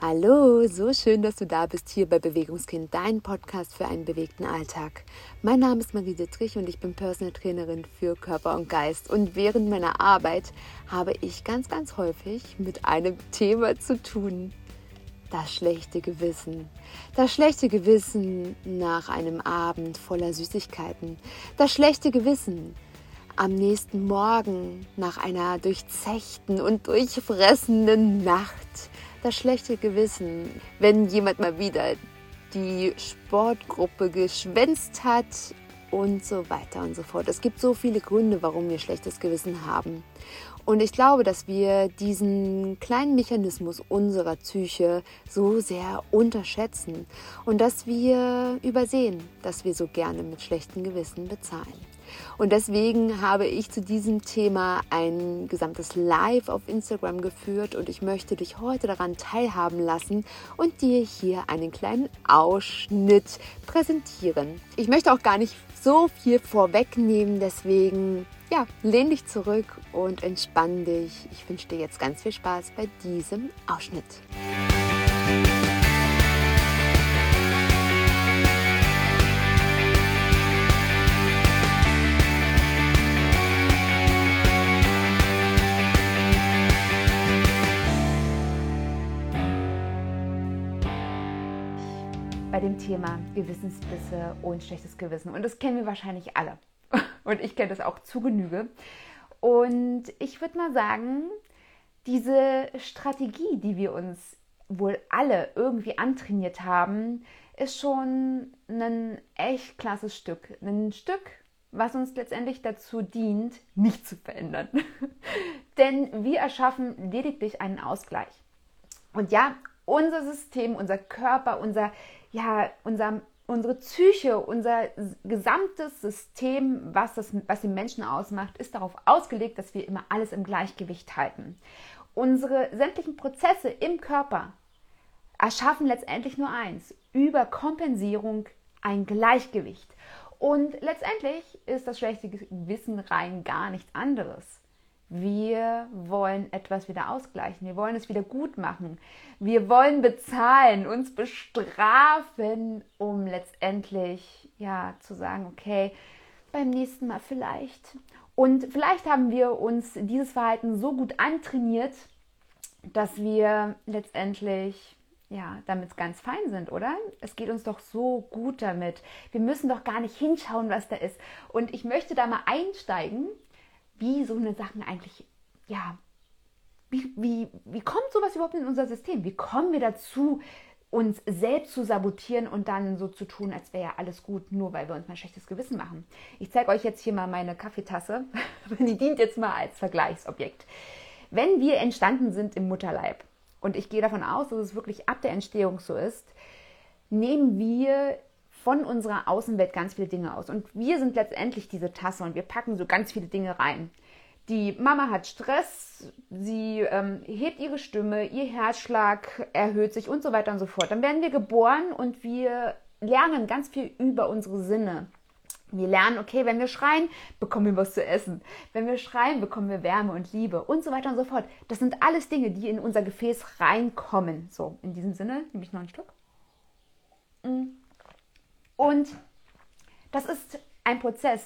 Hallo, so schön, dass du da bist hier bei Bewegungskind, dein Podcast für einen bewegten Alltag. Mein Name ist Marie Dittrich und ich bin Personal Trainerin für Körper und Geist. Und während meiner Arbeit habe ich ganz, ganz häufig mit einem Thema zu tun. Das schlechte Gewissen. Das schlechte Gewissen nach einem Abend voller Süßigkeiten. Das schlechte Gewissen am nächsten Morgen nach einer durchzechten und durchfressenden Nacht das schlechte Gewissen, wenn jemand mal wieder die Sportgruppe geschwänzt hat und so weiter und so fort. Es gibt so viele Gründe, warum wir schlechtes Gewissen haben. Und ich glaube, dass wir diesen kleinen Mechanismus unserer Psyche so sehr unterschätzen und dass wir übersehen, dass wir so gerne mit schlechtem Gewissen bezahlen. Und deswegen habe ich zu diesem Thema ein gesamtes Live auf Instagram geführt und ich möchte dich heute daran teilhaben lassen und dir hier einen kleinen Ausschnitt präsentieren. Ich möchte auch gar nicht so viel vorwegnehmen, deswegen ja, lehn dich zurück und entspann dich. Ich wünsche dir jetzt ganz viel Spaß bei diesem Ausschnitt. Dem Thema Gewissensbisse und schlechtes Gewissen. Und das kennen wir wahrscheinlich alle. Und ich kenne das auch zu Genüge. Und ich würde mal sagen, diese Strategie, die wir uns wohl alle irgendwie antrainiert haben, ist schon ein echt klasses Stück. Ein Stück, was uns letztendlich dazu dient, nicht zu verändern. Denn wir erschaffen lediglich einen Ausgleich. Und ja, unser System, unser Körper, unser ja, unser, unsere Psyche, unser gesamtes System, was, das, was den Menschen ausmacht, ist darauf ausgelegt, dass wir immer alles im Gleichgewicht halten. Unsere sämtlichen Prozesse im Körper erschaffen letztendlich nur eins, über Kompensierung ein Gleichgewicht. Und letztendlich ist das schlechte Gewissen rein gar nichts anderes. Wir wollen etwas wieder ausgleichen. Wir wollen es wieder gut machen. Wir wollen bezahlen, uns bestrafen, um letztendlich ja zu sagen, okay, beim nächsten Mal vielleicht. Und vielleicht haben wir uns dieses Verhalten so gut antrainiert, dass wir letztendlich ja, damit ganz fein sind, oder? Es geht uns doch so gut damit. Wir müssen doch gar nicht hinschauen, was da ist. Und ich möchte da mal einsteigen wie so eine Sachen eigentlich, ja, wie, wie, wie kommt sowas überhaupt in unser System? Wie kommen wir dazu, uns selbst zu sabotieren und dann so zu tun, als wäre ja alles gut, nur weil wir uns mal ein schlechtes Gewissen machen. Ich zeige euch jetzt hier mal meine Kaffeetasse. Die dient jetzt mal als Vergleichsobjekt. Wenn wir entstanden sind im Mutterleib, und ich gehe davon aus, dass es wirklich ab der Entstehung so ist, nehmen wir von unserer Außenwelt ganz viele Dinge aus. Und wir sind letztendlich diese Tasse und wir packen so ganz viele Dinge rein. Die Mama hat Stress, sie ähm, hebt ihre Stimme, ihr Herzschlag erhöht sich und so weiter und so fort. Dann werden wir geboren und wir lernen ganz viel über unsere Sinne. Wir lernen, okay, wenn wir schreien, bekommen wir was zu essen. Wenn wir schreien, bekommen wir Wärme und Liebe und so weiter und so fort. Das sind alles Dinge, die in unser Gefäß reinkommen. So, in diesem Sinne nehme ich noch ein Stück. Mm. Und das ist ein Prozess,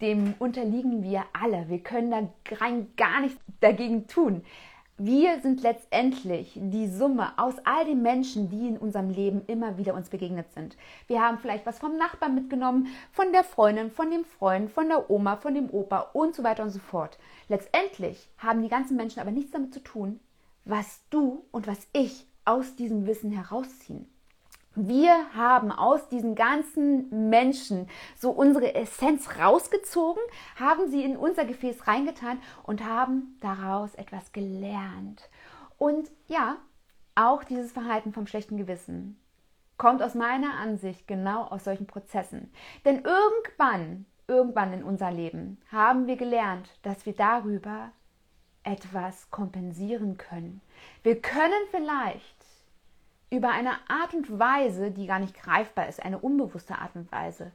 dem unterliegen wir alle. Wir können da rein gar nichts dagegen tun. Wir sind letztendlich die Summe aus all den Menschen, die in unserem Leben immer wieder uns begegnet sind. Wir haben vielleicht was vom Nachbarn mitgenommen, von der Freundin, von dem Freund, von der Oma, von dem Opa und so weiter und so fort. Letztendlich haben die ganzen Menschen aber nichts damit zu tun, was du und was ich aus diesem Wissen herausziehen. Wir haben aus diesen ganzen Menschen so unsere Essenz rausgezogen, haben sie in unser Gefäß reingetan und haben daraus etwas gelernt. Und ja, auch dieses Verhalten vom schlechten Gewissen kommt aus meiner Ansicht genau aus solchen Prozessen. Denn irgendwann, irgendwann in unser Leben haben wir gelernt, dass wir darüber etwas kompensieren können. Wir können vielleicht über eine Art und Weise, die gar nicht greifbar ist, eine unbewusste Art und Weise,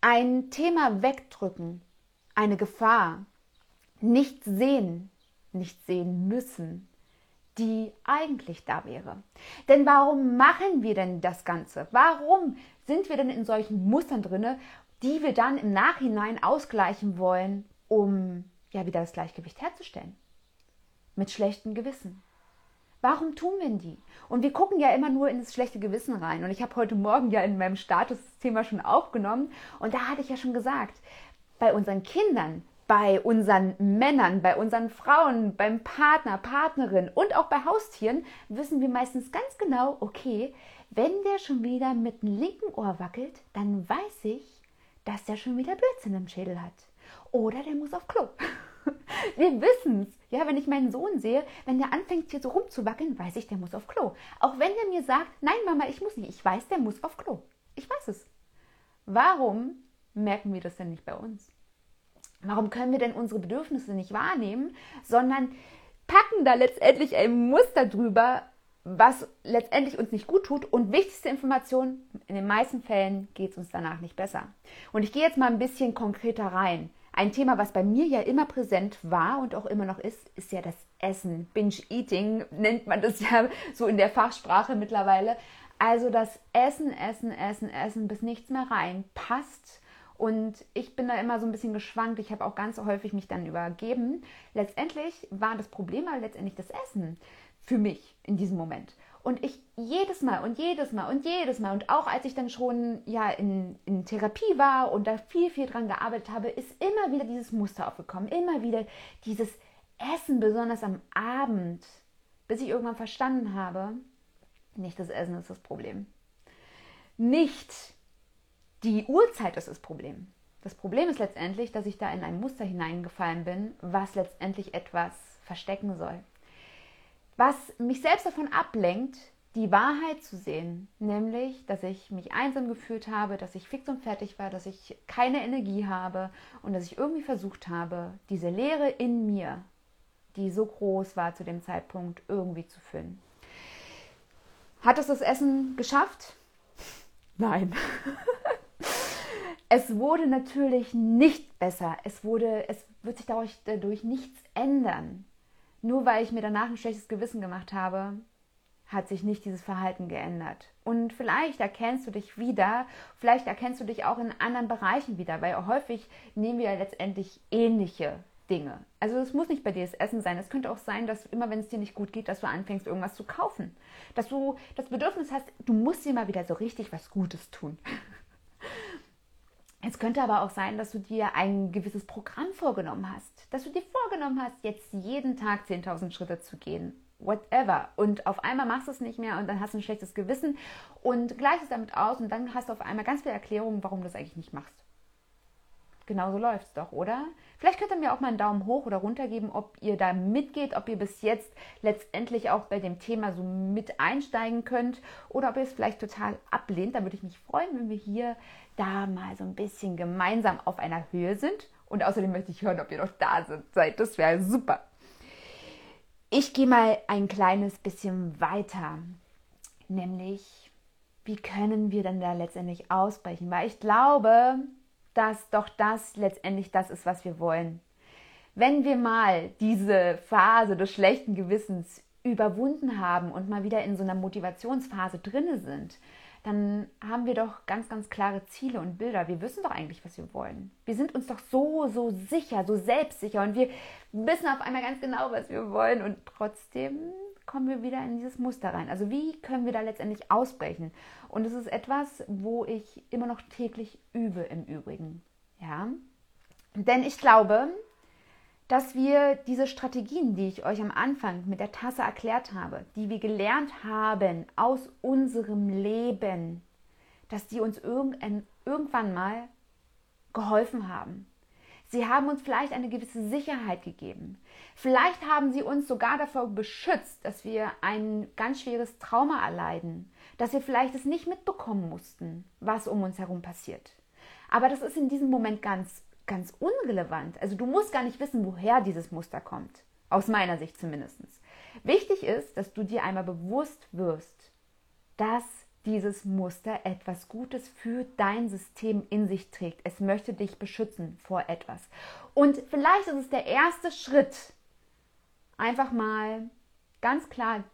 ein Thema wegdrücken, eine Gefahr, nicht sehen, nicht sehen müssen, die eigentlich da wäre. Denn warum machen wir denn das Ganze? Warum sind wir denn in solchen Mustern drinne, die wir dann im Nachhinein ausgleichen wollen, um ja wieder das Gleichgewicht herzustellen? Mit schlechtem Gewissen. Warum tun wir die? Und wir gucken ja immer nur in das schlechte Gewissen rein. Und ich habe heute Morgen ja in meinem Status-Thema schon aufgenommen. Und da hatte ich ja schon gesagt, bei unseren Kindern, bei unseren Männern, bei unseren Frauen, beim Partner, Partnerin und auch bei Haustieren wissen wir meistens ganz genau, okay, wenn der schon wieder mit dem linken Ohr wackelt, dann weiß ich, dass der schon wieder Blödsinn im Schädel hat. Oder der muss auf Klo. Wir wissen es. Ja, wenn ich meinen Sohn sehe, wenn der anfängt hier so rumzuwackeln, weiß ich, der muss auf Klo. Auch wenn er mir sagt, nein Mama, ich muss nicht. Ich weiß, der muss auf Klo. Ich weiß es. Warum merken wir das denn nicht bei uns? Warum können wir denn unsere Bedürfnisse nicht wahrnehmen, sondern packen da letztendlich ein Muster drüber, was letztendlich uns nicht gut tut. Und wichtigste Information, in den meisten Fällen geht es uns danach nicht besser. Und ich gehe jetzt mal ein bisschen konkreter rein. Ein Thema, was bei mir ja immer präsent war und auch immer noch ist, ist ja das Essen. Binge-Eating nennt man das ja so in der Fachsprache mittlerweile. Also das Essen, Essen, Essen, Essen, bis nichts mehr reinpasst. Und ich bin da immer so ein bisschen geschwankt. Ich habe auch ganz häufig mich dann übergeben. Letztendlich war das Problem aber letztendlich das Essen für mich in diesem Moment. Und ich jedes Mal und jedes Mal und jedes Mal und auch als ich dann schon ja in, in Therapie war und da viel, viel dran gearbeitet habe, ist immer wieder dieses Muster aufgekommen. Immer wieder dieses Essen, besonders am Abend, bis ich irgendwann verstanden habe, nicht das Essen ist das Problem. Nicht die Uhrzeit ist das Problem. Das Problem ist letztendlich, dass ich da in ein Muster hineingefallen bin, was letztendlich etwas verstecken soll was mich selbst davon ablenkt, die Wahrheit zu sehen, nämlich, dass ich mich einsam gefühlt habe, dass ich fix und fertig war, dass ich keine Energie habe und dass ich irgendwie versucht habe, diese Leere in mir, die so groß war zu dem Zeitpunkt, irgendwie zu füllen. Hat es das Essen geschafft? Nein. es wurde natürlich nicht besser. Es, wurde, es wird sich dadurch, dadurch nichts ändern. Nur weil ich mir danach ein schlechtes Gewissen gemacht habe, hat sich nicht dieses Verhalten geändert. Und vielleicht erkennst du dich wieder, vielleicht erkennst du dich auch in anderen Bereichen wieder, weil häufig nehmen wir ja letztendlich ähnliche Dinge. Also es muss nicht bei dir das Essen sein. Es könnte auch sein, dass immer wenn es dir nicht gut geht, dass du anfängst, irgendwas zu kaufen. Dass du das Bedürfnis hast, du musst dir mal wieder so richtig was Gutes tun. Es könnte aber auch sein, dass du dir ein gewisses Programm vorgenommen hast, dass du dir vorgenommen hast, jetzt jeden Tag 10.000 Schritte zu gehen, whatever. Und auf einmal machst du es nicht mehr und dann hast du ein schlechtes Gewissen und gleichst es damit aus und dann hast du auf einmal ganz viele Erklärungen, warum du das eigentlich nicht machst. Genauso läuft es doch, oder? Vielleicht könnt ihr mir auch mal einen Daumen hoch oder runter geben, ob ihr da mitgeht, ob ihr bis jetzt letztendlich auch bei dem Thema so mit einsteigen könnt oder ob ihr es vielleicht total ablehnt. Da würde ich mich freuen, wenn wir hier da mal so ein bisschen gemeinsam auf einer Höhe sind. Und außerdem möchte ich hören, ob ihr noch da seid. Das wäre super. Ich gehe mal ein kleines bisschen weiter, nämlich wie können wir denn da letztendlich ausbrechen? Weil ich glaube, dass doch das letztendlich das ist, was wir wollen. Wenn wir mal diese Phase des schlechten Gewissens überwunden haben und mal wieder in so einer Motivationsphase drinne sind, dann haben wir doch ganz, ganz klare Ziele und Bilder. Wir wissen doch eigentlich, was wir wollen. Wir sind uns doch so, so sicher, so selbstsicher und wir wissen auf einmal ganz genau, was wir wollen und trotzdem kommen wir wieder in dieses Muster rein. Also wie können wir da letztendlich ausbrechen? Und es ist etwas, wo ich immer noch täglich übe im Übrigen. Ja? Denn ich glaube, dass wir diese Strategien, die ich euch am Anfang mit der Tasse erklärt habe, die wir gelernt haben aus unserem Leben, dass die uns irgendwann mal geholfen haben. Sie haben uns vielleicht eine gewisse Sicherheit gegeben. Vielleicht haben sie uns sogar davor beschützt, dass wir ein ganz schweres Trauma erleiden, dass wir vielleicht es nicht mitbekommen mussten, was um uns herum passiert. Aber das ist in diesem Moment ganz, ganz unrelevant. Also du musst gar nicht wissen, woher dieses Muster kommt. Aus meiner Sicht zumindest. Wichtig ist, dass du dir einmal bewusst wirst, dass dieses Muster etwas Gutes für dein System in sich trägt. Es möchte dich beschützen vor etwas. Und vielleicht ist es der erste Schritt, einfach mal ganz klar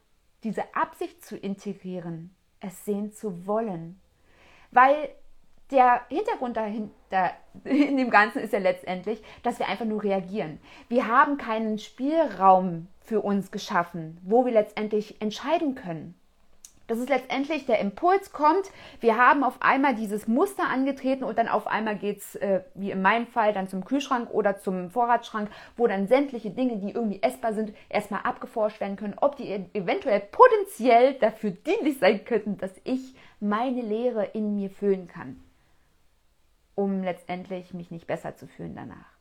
diese Absicht zu integrieren, es sehen zu wollen. Weil der Hintergrund dahinter in dem Ganzen ist ja letztendlich, dass wir einfach nur reagieren. Wir haben keinen Spielraum für uns geschaffen, wo wir letztendlich entscheiden können. Das ist letztendlich der Impuls kommt, wir haben auf einmal dieses Muster angetreten und dann auf einmal geht es, äh, wie in meinem Fall, dann zum Kühlschrank oder zum Vorratsschrank, wo dann sämtliche Dinge, die irgendwie essbar sind, erstmal abgeforscht werden können, ob die eventuell potenziell dafür dienlich sein könnten, dass ich meine Lehre in mir füllen kann um letztendlich mich nicht besser zu fühlen danach.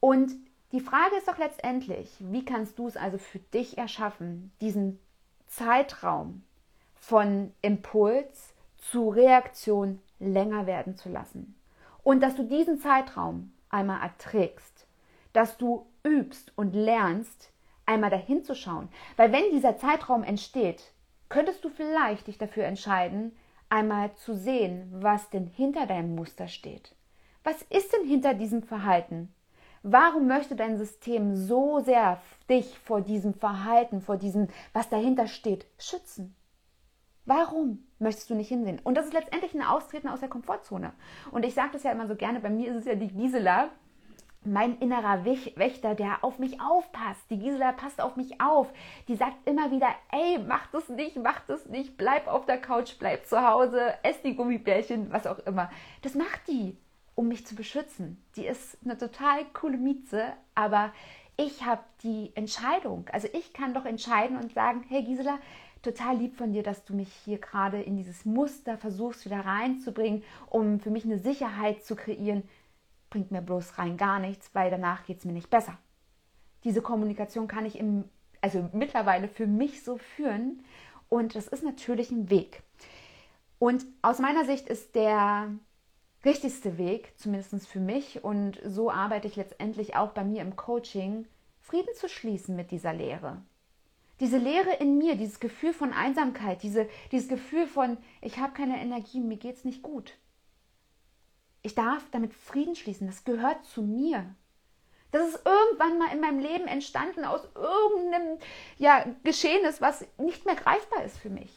Und die Frage ist doch letztendlich, wie kannst du es also für dich erschaffen, diesen Zeitraum von Impuls zu Reaktion länger werden zu lassen. Und dass du diesen Zeitraum einmal erträgst, dass du übst und lernst, einmal dahin zu schauen. Weil wenn dieser Zeitraum entsteht, könntest du vielleicht dich dafür entscheiden, einmal zu sehen, was denn hinter deinem Muster steht. Was ist denn hinter diesem Verhalten? Warum möchte dein System so sehr dich vor diesem Verhalten, vor diesem, was dahinter steht, schützen? Warum möchtest du nicht hinsehen? Und das ist letztendlich ein Austreten aus der Komfortzone. Und ich sage das ja immer so gerne, bei mir ist es ja die Gisela, mein innerer Wächter, der auf mich aufpasst. Die Gisela passt auf mich auf. Die sagt immer wieder, ey, mach das nicht, mach das nicht, bleib auf der Couch, bleib zu Hause, ess die Gummibärchen, was auch immer. Das macht die, um mich zu beschützen. Die ist eine total coole Mieze, aber ich habe die Entscheidung. Also ich kann doch entscheiden und sagen, hey Gisela, total lieb von dir, dass du mich hier gerade in dieses Muster versuchst wieder reinzubringen, um für mich eine Sicherheit zu kreieren bringt mir bloß rein gar nichts, weil danach geht es mir nicht besser. Diese Kommunikation kann ich im, also mittlerweile für mich so führen und das ist natürlich ein Weg. Und aus meiner Sicht ist der richtigste Weg, zumindest für mich, und so arbeite ich letztendlich auch bei mir im Coaching, Frieden zu schließen mit dieser Lehre. Diese Leere in mir, dieses Gefühl von Einsamkeit, diese, dieses Gefühl von, ich habe keine Energie, mir geht es nicht gut. Ich darf damit Frieden schließen. Das gehört zu mir. Das ist irgendwann mal in meinem Leben entstanden aus irgendeinem ja, Geschehnis, was nicht mehr greifbar ist für mich.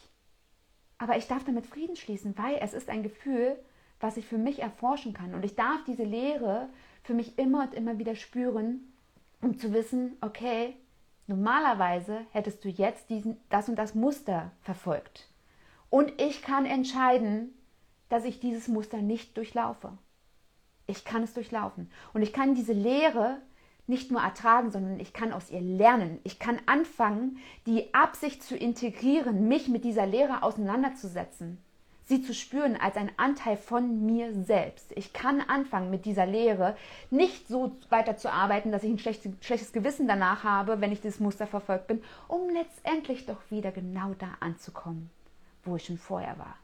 Aber ich darf damit Frieden schließen, weil es ist ein Gefühl, was ich für mich erforschen kann. Und ich darf diese Lehre für mich immer und immer wieder spüren, um zu wissen, okay, normalerweise hättest du jetzt diesen, das und das Muster verfolgt. Und ich kann entscheiden, dass ich dieses Muster nicht durchlaufe. Ich kann es durchlaufen. Und ich kann diese Lehre nicht nur ertragen, sondern ich kann aus ihr lernen. Ich kann anfangen, die Absicht zu integrieren, mich mit dieser Lehre auseinanderzusetzen, sie zu spüren als ein Anteil von mir selbst. Ich kann anfangen, mit dieser Lehre nicht so weiterzuarbeiten, dass ich ein schlechtes, schlechtes Gewissen danach habe, wenn ich dieses Muster verfolgt bin, um letztendlich doch wieder genau da anzukommen, wo ich schon vorher war.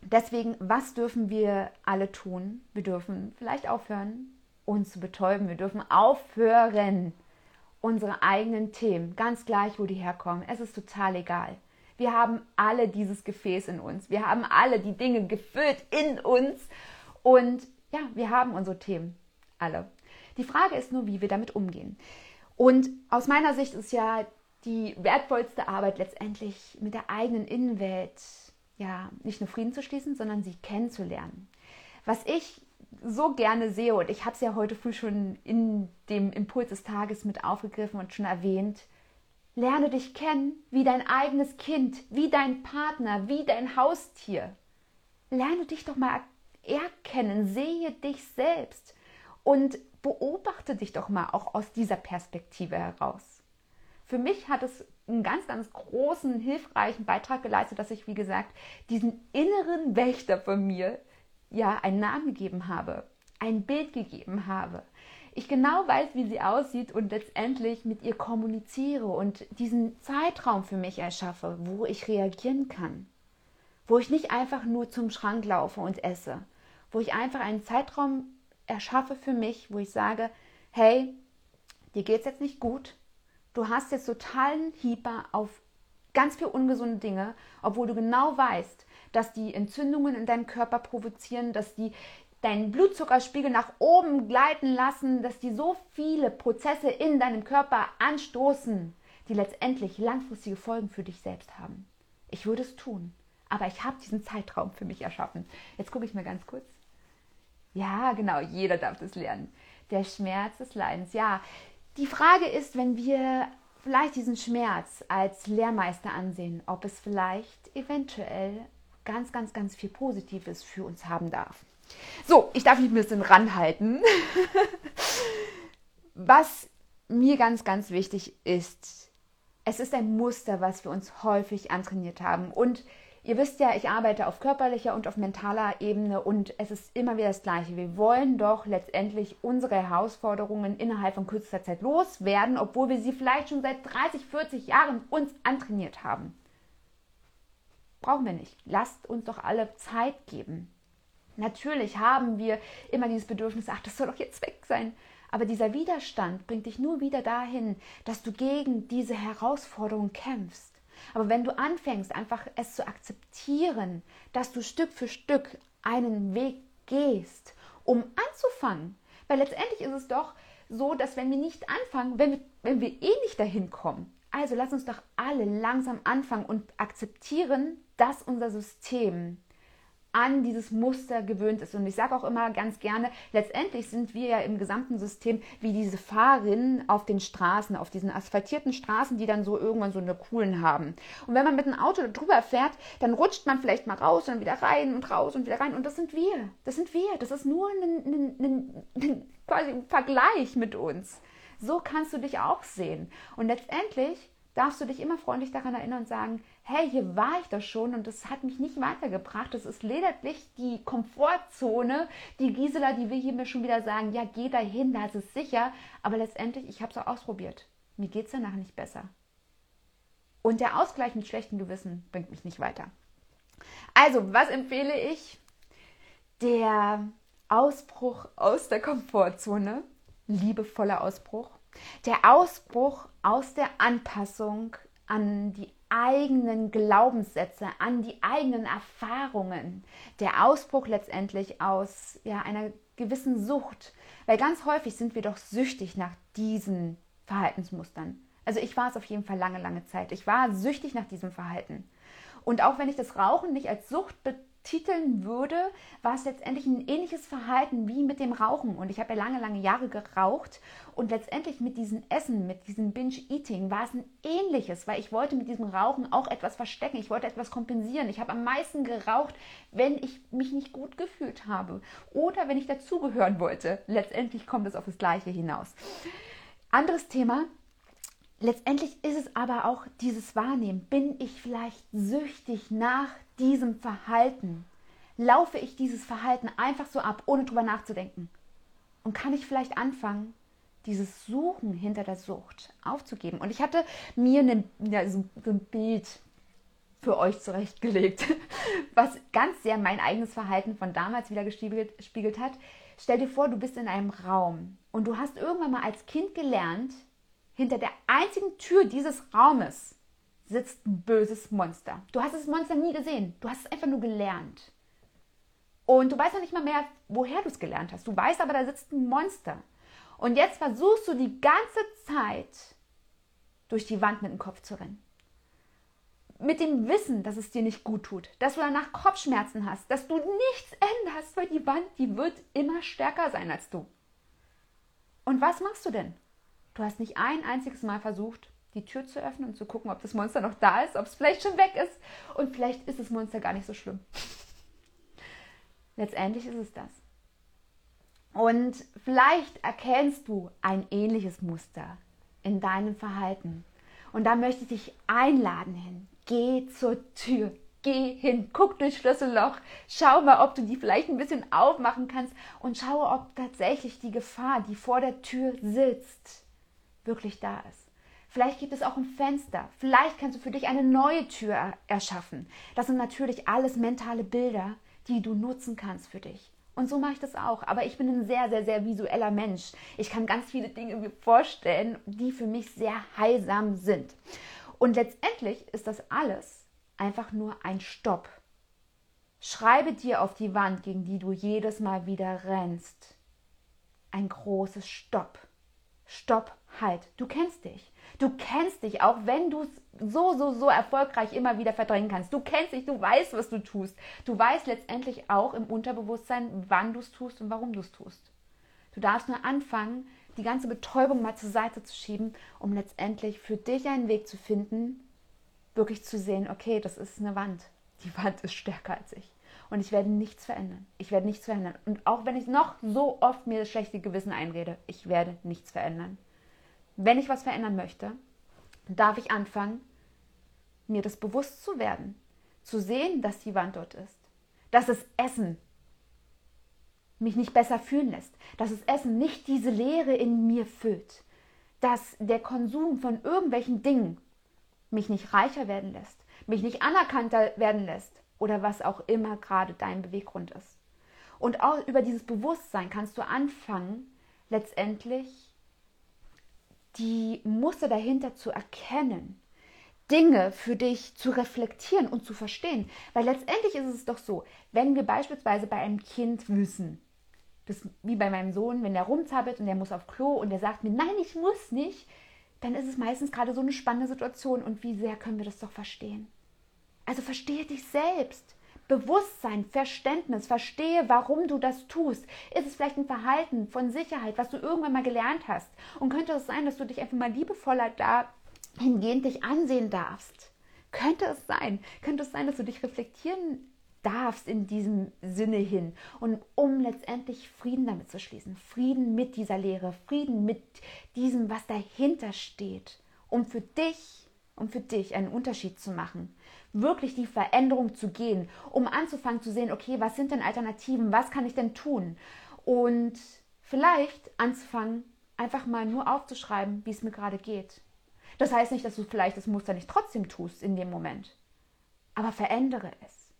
Deswegen, was dürfen wir alle tun? Wir dürfen vielleicht aufhören, uns zu betäuben. Wir dürfen aufhören, unsere eigenen Themen, ganz gleich, wo die herkommen. Es ist total egal. Wir haben alle dieses Gefäß in uns. Wir haben alle die Dinge gefüllt in uns. Und ja, wir haben unsere Themen. Alle. Die Frage ist nur, wie wir damit umgehen. Und aus meiner Sicht ist ja die wertvollste Arbeit letztendlich mit der eigenen Innenwelt ja, nicht nur Frieden zu schließen, sondern sie kennenzulernen. Was ich so gerne sehe, und ich habe es ja heute früh schon in dem Impuls des Tages mit aufgegriffen und schon erwähnt, lerne dich kennen wie dein eigenes Kind, wie dein Partner, wie dein Haustier. Lerne dich doch mal erkennen, sehe dich selbst und beobachte dich doch mal auch aus dieser Perspektive heraus. Für mich hat es einen ganz, ganz großen, hilfreichen Beitrag geleistet, dass ich, wie gesagt, diesen inneren Wächter von mir ja einen Namen gegeben habe, ein Bild gegeben habe. Ich genau weiß, wie sie aussieht und letztendlich mit ihr kommuniziere und diesen Zeitraum für mich erschaffe, wo ich reagieren kann. Wo ich nicht einfach nur zum Schrank laufe und esse. Wo ich einfach einen Zeitraum erschaffe für mich, wo ich sage, hey, dir geht es jetzt nicht gut, du hast jetzt totalen Hieber auf ganz viele ungesunde Dinge, obwohl du genau weißt, dass die Entzündungen in deinem Körper provozieren, dass die deinen Blutzuckerspiegel nach oben gleiten lassen, dass die so viele Prozesse in deinem Körper anstoßen, die letztendlich langfristige Folgen für dich selbst haben. Ich würde es tun, aber ich habe diesen Zeitraum für mich erschaffen. Jetzt gucke ich mir ganz kurz. Ja, genau, jeder darf das lernen. Der Schmerz des Leidens. Ja, die Frage ist, wenn wir vielleicht diesen Schmerz als Lehrmeister ansehen, ob es vielleicht eventuell ganz, ganz, ganz viel Positives für uns haben darf. So, ich darf mich ein bisschen ranhalten. Was mir ganz, ganz wichtig ist, es ist ein Muster, was wir uns häufig antrainiert haben. Und ihr wisst ja, ich arbeite auf körperlicher und auf mentaler Ebene und es ist immer wieder das Gleiche. Wir wollen doch letztendlich unsere Herausforderungen innerhalb von kürzester Zeit loswerden, obwohl wir sie vielleicht schon seit 30, 40 Jahren uns antrainiert haben. Brauchen wir nicht. Lasst uns doch alle Zeit geben. Natürlich haben wir immer dieses Bedürfnis, ach, das soll doch jetzt weg sein. Aber dieser Widerstand bringt dich nur wieder dahin, dass du gegen diese Herausforderung kämpfst. Aber wenn du anfängst, einfach es zu akzeptieren, dass du Stück für Stück einen Weg gehst, um anzufangen, weil letztendlich ist es doch so, dass wenn wir nicht anfangen, wenn wir, wenn wir eh nicht dahin kommen, also lass uns doch alle langsam anfangen und akzeptieren, dass unser System an dieses Muster gewöhnt ist. Und ich sage auch immer ganz gerne, letztendlich sind wir ja im gesamten System wie diese Fahrerinnen auf den Straßen, auf diesen asphaltierten Straßen, die dann so irgendwann so eine Kuhlen haben. Und wenn man mit einem Auto drüber fährt, dann rutscht man vielleicht mal raus und dann wieder rein und raus und wieder rein. Und das sind wir. Das sind wir. Das ist nur ein, ein, ein quasi ein Vergleich mit uns. So kannst du dich auch sehen. Und letztendlich darfst du dich immer freundlich daran erinnern und sagen, hey, hier war ich doch schon und das hat mich nicht weitergebracht. Das ist lediglich die Komfortzone, die Gisela, die will hier mir schon wieder sagen, ja, geh dahin, da ist es sicher. Aber letztendlich, ich habe es auch ausprobiert. Mir geht es danach nicht besser. Und der Ausgleich mit schlechtem Gewissen bringt mich nicht weiter. Also, was empfehle ich? Der Ausbruch aus der Komfortzone, liebevoller Ausbruch, der Ausbruch aus der Anpassung an die eigenen Glaubenssätze, an die eigenen Erfahrungen. Der Ausbruch letztendlich aus ja, einer gewissen Sucht. Weil ganz häufig sind wir doch süchtig nach diesen Verhaltensmustern. Also ich war es auf jeden Fall lange, lange Zeit. Ich war süchtig nach diesem Verhalten. Und auch wenn ich das Rauchen nicht als Sucht titeln würde, war es letztendlich ein ähnliches Verhalten wie mit dem Rauchen. Und ich habe ja lange, lange Jahre geraucht und letztendlich mit diesem Essen, mit diesem Binge-Eating war es ein ähnliches, weil ich wollte mit diesem Rauchen auch etwas verstecken. Ich wollte etwas kompensieren. Ich habe am meisten geraucht, wenn ich mich nicht gut gefühlt habe oder wenn ich dazugehören wollte. Letztendlich kommt es auf das Gleiche hinaus. Anderes Thema, Letztendlich ist es aber auch dieses Wahrnehmen. Bin ich vielleicht süchtig nach diesem Verhalten? Laufe ich dieses Verhalten einfach so ab, ohne drüber nachzudenken? Und kann ich vielleicht anfangen, dieses Suchen hinter der Sucht aufzugeben? Und ich hatte mir eine, ja, so ein Bild für euch zurechtgelegt, was ganz sehr mein eigenes Verhalten von damals wieder gespiegelt hat. Stell dir vor, du bist in einem Raum und du hast irgendwann mal als Kind gelernt, hinter der einzigen Tür dieses Raumes sitzt ein böses Monster. Du hast das Monster nie gesehen. Du hast es einfach nur gelernt. Und du weißt noch nicht mal mehr, woher du es gelernt hast. Du weißt aber, da sitzt ein Monster. Und jetzt versuchst du die ganze Zeit durch die Wand mit dem Kopf zu rennen. Mit dem Wissen, dass es dir nicht gut tut, dass du danach Kopfschmerzen hast, dass du nichts änderst, weil die Wand, die wird immer stärker sein als du. Und was machst du denn? Du hast nicht ein einziges Mal versucht, die Tür zu öffnen und zu gucken, ob das Monster noch da ist, ob es vielleicht schon weg ist. Und vielleicht ist das Monster gar nicht so schlimm. Letztendlich ist es das. Und vielleicht erkennst du ein ähnliches Muster in deinem Verhalten. Und da möchte ich dich einladen hin. Geh zur Tür. Geh hin, guck durchs Schlüsselloch, schau mal, ob du die vielleicht ein bisschen aufmachen kannst und schau, ob tatsächlich die Gefahr, die vor der Tür sitzt, wirklich da ist. Vielleicht gibt es auch ein Fenster. Vielleicht kannst du für dich eine neue Tür erschaffen. Das sind natürlich alles mentale Bilder, die du nutzen kannst für dich. Und so mache ich das auch. Aber ich bin ein sehr, sehr, sehr visueller Mensch. Ich kann ganz viele Dinge mir vorstellen, die für mich sehr heilsam sind. Und letztendlich ist das alles einfach nur ein Stopp. Schreibe dir auf die Wand, gegen die du jedes Mal wieder rennst, ein großes Stopp. Stopp, halt. Du kennst dich. Du kennst dich, auch wenn du es so, so, so erfolgreich immer wieder verdrängen kannst. Du kennst dich, du weißt, was du tust. Du weißt letztendlich auch im Unterbewusstsein, wann du es tust und warum du es tust. Du darfst nur anfangen, die ganze Betäubung mal zur Seite zu schieben, um letztendlich für dich einen Weg zu finden, wirklich zu sehen, okay, das ist eine Wand. Die Wand ist stärker als ich. Und ich werde nichts verändern. Ich werde nichts verändern. Und auch wenn ich noch so oft mir das schlechte Gewissen einrede, ich werde nichts verändern. Wenn ich was verändern möchte, darf ich anfangen, mir das bewusst zu werden. Zu sehen, dass die Wand dort ist. Dass das Essen mich nicht besser fühlen lässt. Dass das Essen nicht diese Leere in mir füllt. Dass der Konsum von irgendwelchen Dingen mich nicht reicher werden lässt. Mich nicht anerkannter werden lässt. Oder was auch immer gerade dein Beweggrund ist. Und auch über dieses Bewusstsein kannst du anfangen, letztendlich die Muster dahinter zu erkennen, Dinge für dich zu reflektieren und zu verstehen. Weil letztendlich ist es doch so, wenn wir beispielsweise bei einem Kind wissen, das, wie bei meinem Sohn, wenn der rumzappelt und der muss auf Klo und der sagt mir, nein, ich muss nicht, dann ist es meistens gerade so eine spannende Situation und wie sehr können wir das doch verstehen. Also verstehe dich selbst. Bewusstsein, Verständnis, verstehe, warum du das tust. Ist es vielleicht ein Verhalten von Sicherheit, was du irgendwann mal gelernt hast? Und könnte es sein, dass du dich einfach mal liebevoller dahingehend dich ansehen darfst? Könnte es sein? Könnte es sein, dass du dich reflektieren darfst in diesem Sinne hin und um letztendlich Frieden damit zu schließen, Frieden mit dieser Lehre, Frieden mit diesem, was dahinter steht, um für dich, um für dich einen Unterschied zu machen, wirklich die Veränderung zu gehen, um anzufangen zu sehen, okay, was sind denn Alternativen, was kann ich denn tun? Und vielleicht anzufangen, einfach mal nur aufzuschreiben, wie es mir gerade geht. Das heißt nicht, dass du vielleicht das Muster nicht trotzdem tust in dem Moment, aber verändere es.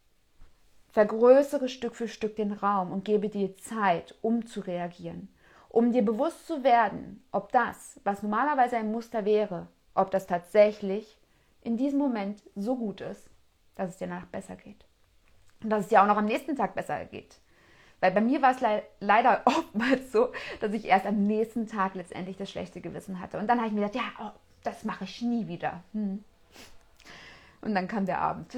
Vergrößere Stück für Stück den Raum und gebe dir Zeit, um zu reagieren, um dir bewusst zu werden, ob das, was normalerweise ein Muster wäre, ob das tatsächlich in diesem Moment so gut ist, dass es dir danach besser geht. Und dass es dir auch noch am nächsten Tag besser geht. Weil bei mir war es le leider oftmals so, dass ich erst am nächsten Tag letztendlich das schlechte Gewissen hatte. Und dann habe ich mir gedacht, ja, oh, das mache ich nie wieder. Hm. Und dann kam der Abend.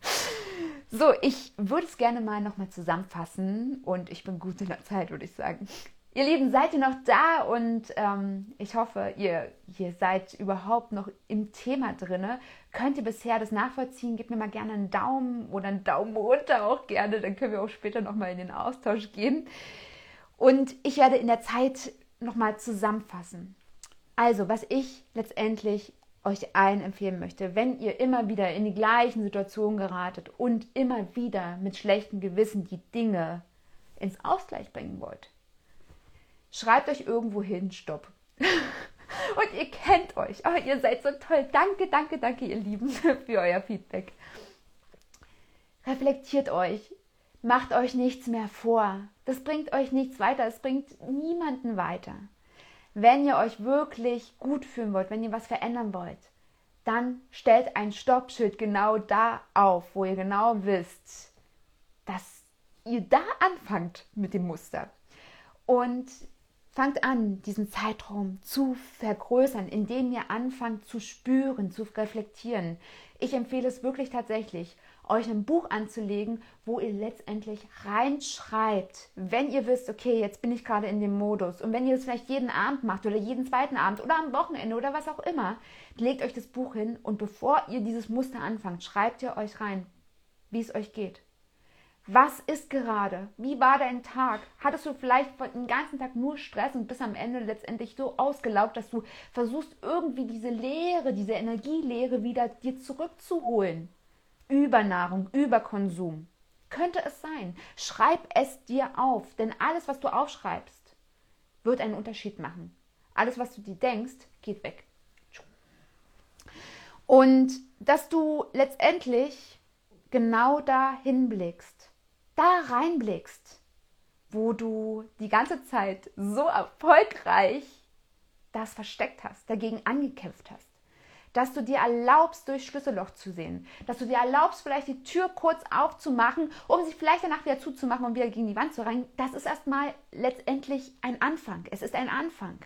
so, ich würde es gerne mal nochmal zusammenfassen und ich bin gut in der Zeit, würde ich sagen. Ihr Lieben, seid ihr noch da? Und ähm, ich hoffe, ihr, ihr seid überhaupt noch im Thema drin. Könnt ihr bisher das nachvollziehen? Gebt mir mal gerne einen Daumen oder einen Daumen runter auch gerne. Dann können wir auch später nochmal in den Austausch gehen. Und ich werde in der Zeit nochmal zusammenfassen. Also, was ich letztendlich euch allen empfehlen möchte, wenn ihr immer wieder in die gleichen Situationen geratet und immer wieder mit schlechtem Gewissen die Dinge ins Ausgleich bringen wollt, Schreibt euch irgendwo hin, stopp. Und ihr kennt euch. Oh, ihr seid so toll. Danke, danke, danke, ihr Lieben, für euer Feedback. Reflektiert euch. Macht euch nichts mehr vor. Das bringt euch nichts weiter. Es bringt niemanden weiter. Wenn ihr euch wirklich gut fühlen wollt, wenn ihr was verändern wollt, dann stellt ein Stoppschild genau da auf, wo ihr genau wisst, dass ihr da anfangt mit dem Muster. Und Fangt an, diesen Zeitraum zu vergrößern, indem ihr anfangt zu spüren, zu reflektieren. Ich empfehle es wirklich tatsächlich, euch ein Buch anzulegen, wo ihr letztendlich reinschreibt, wenn ihr wisst, okay, jetzt bin ich gerade in dem Modus. Und wenn ihr das vielleicht jeden Abend macht oder jeden zweiten Abend oder am Wochenende oder was auch immer, legt euch das Buch hin und bevor ihr dieses Muster anfangt, schreibt ihr euch rein, wie es euch geht. Was ist gerade? Wie war dein Tag? Hattest du vielleicht den ganzen Tag nur Stress und bist am Ende letztendlich so ausgelaugt, dass du versuchst, irgendwie diese Leere, diese Energielehre wieder dir zurückzuholen? Übernahrung, Überkonsum. Könnte es sein. Schreib es dir auf, denn alles, was du aufschreibst, wird einen Unterschied machen. Alles, was du dir denkst, geht weg. Und dass du letztendlich genau da hinblickst da reinblickst, wo du die ganze Zeit so erfolgreich das versteckt hast, dagegen angekämpft hast, dass du dir erlaubst, durch Schlüsselloch zu sehen, dass du dir erlaubst, vielleicht die Tür kurz aufzumachen, um sich vielleicht danach wieder zuzumachen und wieder gegen die Wand zu rennen, das ist erstmal letztendlich ein Anfang. Es ist ein Anfang,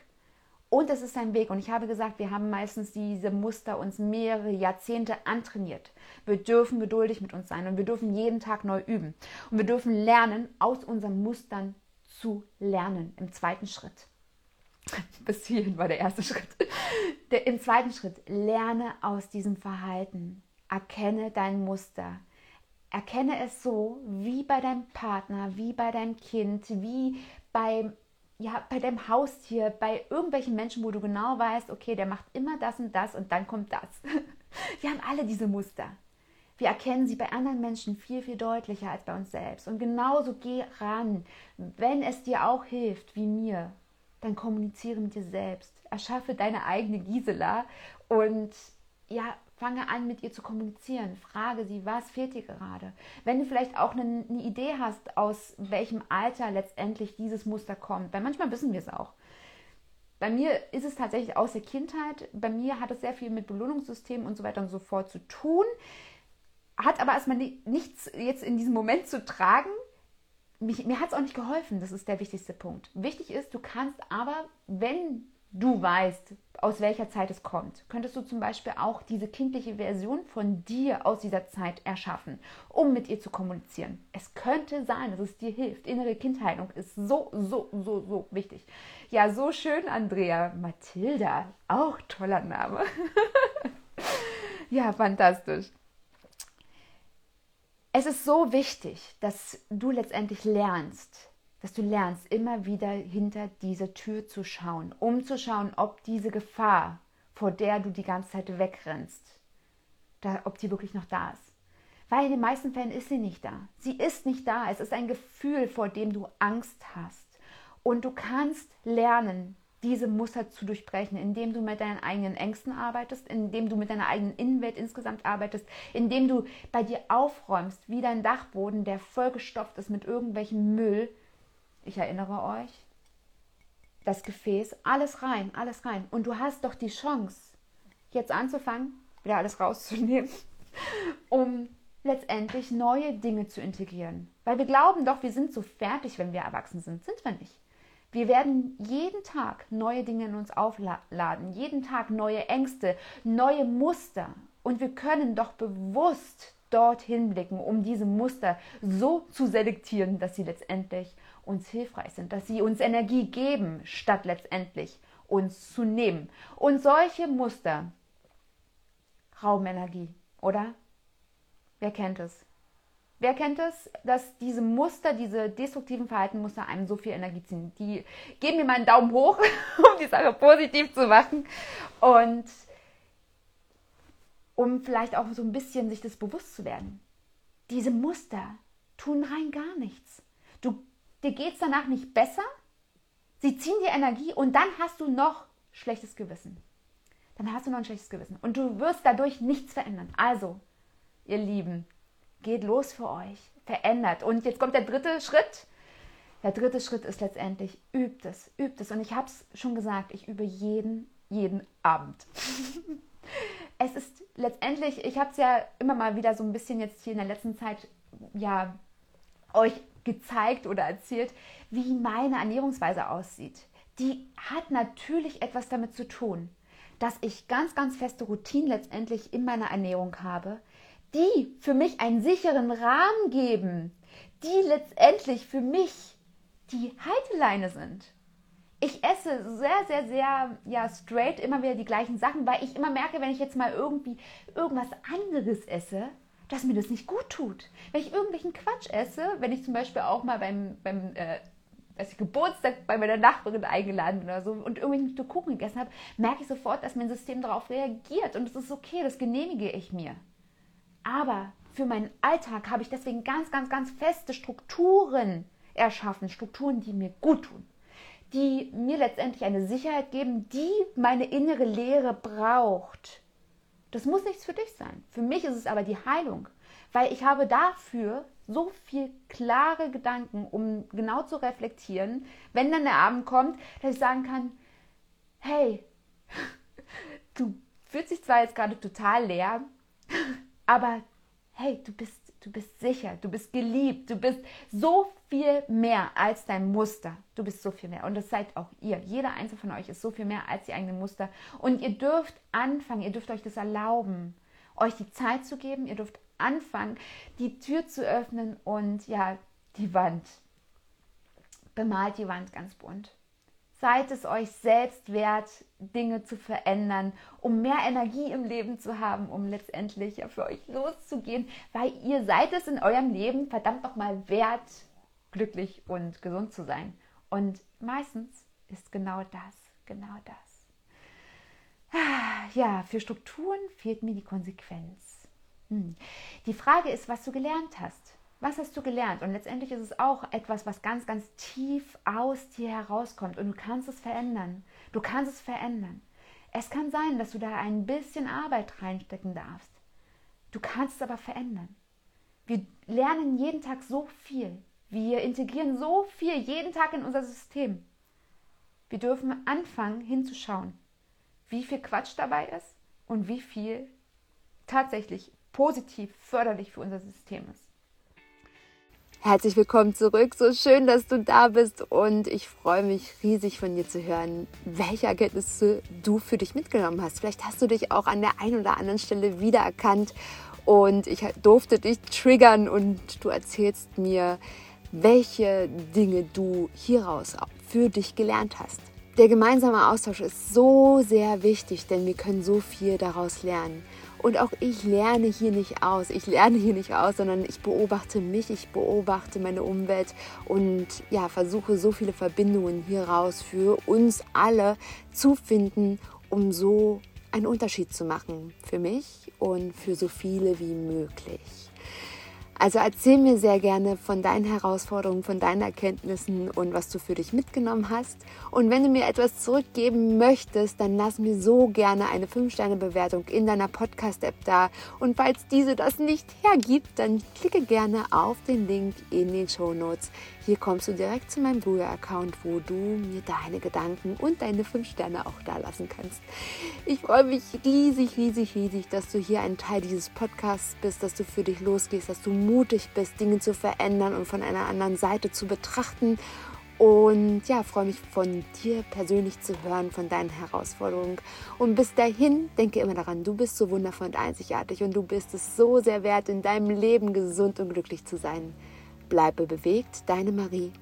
Und es ist ein Weg. Und ich habe gesagt, wir haben meistens diese Muster uns mehrere Jahrzehnte antrainiert. Wir dürfen geduldig mit uns sein und wir dürfen jeden Tag neu üben. Und wir dürfen lernen, aus unseren Mustern zu lernen im zweiten Schritt. Bis hierhin war der erste Schritt. Der, Im zweiten Schritt, lerne aus diesem Verhalten. Erkenne dein Muster. Erkenne es so, wie bei deinem Partner, wie bei deinem Kind, wie beim ja, bei deinem Haustier, bei irgendwelchen Menschen, wo du genau weißt, okay, der macht immer das und das und dann kommt das. Wir haben alle diese Muster. Wir erkennen sie bei anderen Menschen viel, viel deutlicher als bei uns selbst. Und genauso geh ran. Wenn es dir auch hilft, wie mir, dann kommuniziere mit dir selbst. Erschaffe deine eigene Gisela und ja, fange an, mit ihr zu kommunizieren. Frage sie, was fehlt dir gerade? Wenn du vielleicht auch eine, eine Idee hast, aus welchem Alter letztendlich dieses Muster kommt, weil manchmal wissen wir es auch. Bei mir ist es tatsächlich aus der Kindheit. Bei mir hat es sehr viel mit Belohnungssystemen und so weiter und so fort zu tun. Hat aber erstmal nichts jetzt in diesem Moment zu tragen. Mich, mir hat es auch nicht geholfen. Das ist der wichtigste Punkt. Wichtig ist, du kannst aber, wenn du weißt, aus welcher Zeit es kommt, könntest du zum Beispiel auch diese kindliche Version von dir aus dieser Zeit erschaffen, um mit ihr zu kommunizieren. Es könnte sein, dass es dir hilft. Innere Kindheilung ist so, so, so, so wichtig. Ja, so schön, Andrea. Mathilda, auch toller Name. ja, fantastisch. Es ist so wichtig, dass du letztendlich lernst, dass du lernst, immer wieder hinter diese Tür zu schauen, um zu schauen, ob diese Gefahr, vor der du die ganze Zeit wegrennst, da, ob die wirklich noch da ist. Weil in den meisten Fällen ist sie nicht da. Sie ist nicht da. Es ist ein Gefühl, vor dem du Angst hast. Und du kannst lernen, diese Muster zu durchbrechen, indem du mit deinen eigenen Ängsten arbeitest, indem du mit deiner eigenen Innenwelt insgesamt arbeitest, indem du bei dir aufräumst, wie dein Dachboden, der vollgestopft ist mit irgendwelchem Müll, ich erinnere euch, das Gefäß, alles rein, alles rein. Und du hast doch die Chance, jetzt anzufangen, wieder alles rauszunehmen, um letztendlich neue Dinge zu integrieren. Weil wir glauben doch, wir sind so fertig, wenn wir erwachsen sind. Sind wir nicht. Wir werden jeden Tag neue Dinge in uns aufladen, jeden Tag neue Ängste, neue Muster. Und wir können doch bewusst dorthin blicken, um diese Muster so zu selektieren, dass sie letztendlich uns hilfreich sind, dass sie uns Energie geben, statt letztendlich uns zu nehmen. Und solche Muster rauben Energie, oder? Wer kennt es? Wer kennt es, dass diese Muster, diese destruktiven Verhaltenmuster einem so viel Energie ziehen? Die geben mir mal einen Daumen hoch, um die Sache positiv zu machen und um vielleicht auch so ein bisschen sich das bewusst zu werden. Diese Muster tun rein gar nichts. Du dir geht es danach nicht besser, sie ziehen dir Energie und dann hast du noch schlechtes Gewissen. Dann hast du noch ein schlechtes Gewissen und du wirst dadurch nichts verändern. Also, ihr Lieben, geht los für euch, verändert. Und jetzt kommt der dritte Schritt. Der dritte Schritt ist letztendlich, übt es, übt es. Und ich habe es schon gesagt, ich übe jeden, jeden Abend. es ist letztendlich, ich habe es ja immer mal wieder so ein bisschen jetzt hier in der letzten Zeit, ja, euch gezeigt oder erzählt, wie meine Ernährungsweise aussieht. Die hat natürlich etwas damit zu tun, dass ich ganz, ganz feste Routinen letztendlich in meiner Ernährung habe, die für mich einen sicheren Rahmen geben, die letztendlich für mich die Halteleine sind. Ich esse sehr, sehr, sehr ja, straight immer wieder die gleichen Sachen, weil ich immer merke, wenn ich jetzt mal irgendwie irgendwas anderes esse, dass mir das nicht gut tut. Wenn ich irgendwelchen Quatsch esse, wenn ich zum Beispiel auch mal beim, beim äh, als ich Geburtstag bei meiner Nachbarin eingeladen bin oder so und irgendwie Kuchen gegessen habe, merke ich sofort, dass mein System darauf reagiert und es ist okay, das genehmige ich mir. Aber für meinen Alltag habe ich deswegen ganz, ganz, ganz feste Strukturen erschaffen, Strukturen, die mir gut tun, die mir letztendlich eine Sicherheit geben, die meine innere Leere braucht das muss nichts für dich sein. Für mich ist es aber die Heilung, weil ich habe dafür so viel klare Gedanken, um genau zu reflektieren, wenn dann der Abend kommt, dass ich sagen kann, hey, du fühlst dich zwar jetzt gerade total leer, aber hey, du bist Du bist sicher, du bist geliebt, du bist so viel mehr als dein Muster. Du bist so viel mehr. Und das seid auch ihr. Jeder einzelne von euch ist so viel mehr als die eigenen Muster. Und ihr dürft anfangen, ihr dürft euch das erlauben, euch die Zeit zu geben. Ihr dürft anfangen, die Tür zu öffnen und ja, die Wand. Bemalt die Wand ganz bunt. Seid es euch selbst wert, Dinge zu verändern, um mehr Energie im Leben zu haben, um letztendlich ja für euch loszugehen, weil ihr seid es in eurem Leben verdammt nochmal wert, glücklich und gesund zu sein. Und meistens ist genau das, genau das. Ja, für Strukturen fehlt mir die Konsequenz. Hm. Die Frage ist, was du gelernt hast. Was hast du gelernt? Und letztendlich ist es auch etwas, was ganz, ganz tief aus dir herauskommt und du kannst es verändern. Du kannst es verändern. Es kann sein, dass du da ein bisschen Arbeit reinstecken darfst. Du kannst es aber verändern. Wir lernen jeden Tag so viel. Wir integrieren so viel jeden Tag in unser System. Wir dürfen anfangen hinzuschauen, wie viel Quatsch dabei ist und wie viel tatsächlich positiv förderlich für unser System ist. Herzlich willkommen zurück. So schön, dass du da bist und ich freue mich riesig von dir zu hören, welche Erkenntnisse du für dich mitgenommen hast. Vielleicht hast du dich auch an der einen oder anderen Stelle wiedererkannt und ich durfte dich triggern und du erzählst mir, welche Dinge du hieraus für dich gelernt hast. Der gemeinsame Austausch ist so sehr wichtig, denn wir können so viel daraus lernen. Und auch ich lerne hier nicht aus. Ich lerne hier nicht aus, sondern ich beobachte mich, ich beobachte meine Umwelt und ja, versuche so viele Verbindungen hieraus für uns alle zu finden, um so einen Unterschied zu machen für mich und für so viele wie möglich. Also erzähl mir sehr gerne von deinen Herausforderungen, von deinen Erkenntnissen und was du für dich mitgenommen hast. Und wenn du mir etwas zurückgeben möchtest, dann lass mir so gerne eine 5-Sterne-Bewertung in deiner Podcast-App da. Und falls diese das nicht hergibt, dann klicke gerne auf den Link in den Show Notes. Hier kommst du direkt zu meinem Bluja-Account, wo du mir deine Gedanken und deine 5 Sterne auch da lassen kannst. Ich freue mich riesig, riesig, riesig, dass du hier ein Teil dieses Podcasts bist, dass du für dich losgehst, dass du mutig bist, Dinge zu verändern und von einer anderen Seite zu betrachten. Und ja, freue mich von dir persönlich zu hören, von deinen Herausforderungen. Und bis dahin, denke immer daran, du bist so wundervoll und einzigartig und du bist es so sehr wert, in deinem Leben gesund und glücklich zu sein. Bleibe bewegt, deine Marie.